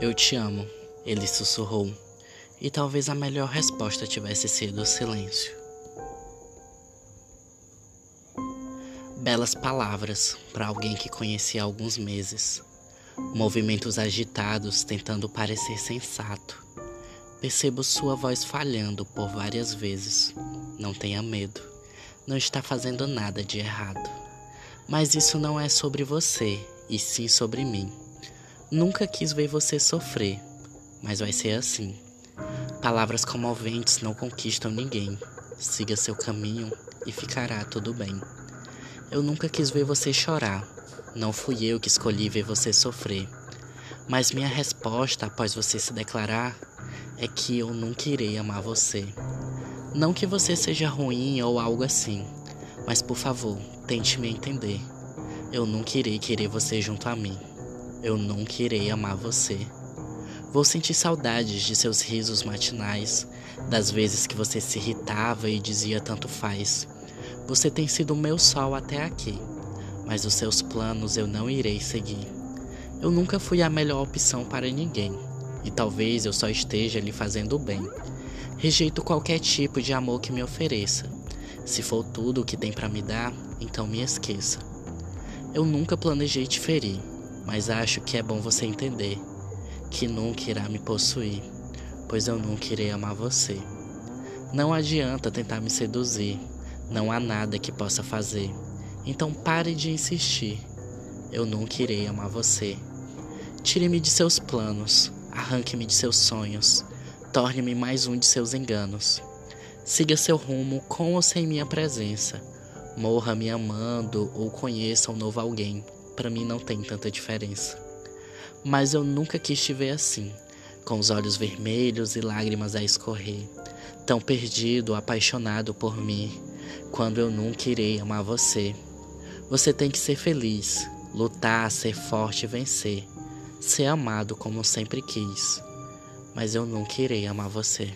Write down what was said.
Eu te amo, ele sussurrou, e talvez a melhor resposta tivesse sido o silêncio. Belas palavras para alguém que conhecia há alguns meses. Movimentos agitados tentando parecer sensato. Percebo sua voz falhando por várias vezes. Não tenha medo. Não está fazendo nada de errado. Mas isso não é sobre você, e sim sobre mim. Nunca quis ver você sofrer, mas vai ser assim. Palavras comoventes não conquistam ninguém. Siga seu caminho e ficará tudo bem. Eu nunca quis ver você chorar. Não fui eu que escolhi ver você sofrer. Mas minha resposta após você se declarar é que eu nunca irei amar você. Não que você seja ruim ou algo assim, mas por favor, tente me entender. Eu nunca irei querer você junto a mim. Eu nunca irei amar você. Vou sentir saudades de seus risos matinais, das vezes que você se irritava e dizia tanto faz. Você tem sido o meu sol até aqui, mas os seus planos eu não irei seguir. Eu nunca fui a melhor opção para ninguém, e talvez eu só esteja lhe fazendo bem. Rejeito qualquer tipo de amor que me ofereça. Se for tudo o que tem para me dar, então me esqueça. Eu nunca planejei te ferir mas acho que é bom você entender que nunca irá me possuir, pois eu nunca irei amar você. Não adianta tentar me seduzir, não há nada que possa fazer. Então pare de insistir. Eu nunca irei amar você. Tire-me de seus planos, arranque-me de seus sonhos, torne-me mais um de seus enganos. Siga seu rumo com ou sem minha presença. Morra me amando ou conheça um novo alguém para mim não tem tanta diferença. Mas eu nunca quis te ver assim, com os olhos vermelhos e lágrimas a escorrer, tão perdido, apaixonado por mim, quando eu nunca irei amar você. Você tem que ser feliz, lutar, ser forte e vencer, ser amado como sempre quis. Mas eu nunca irei amar você.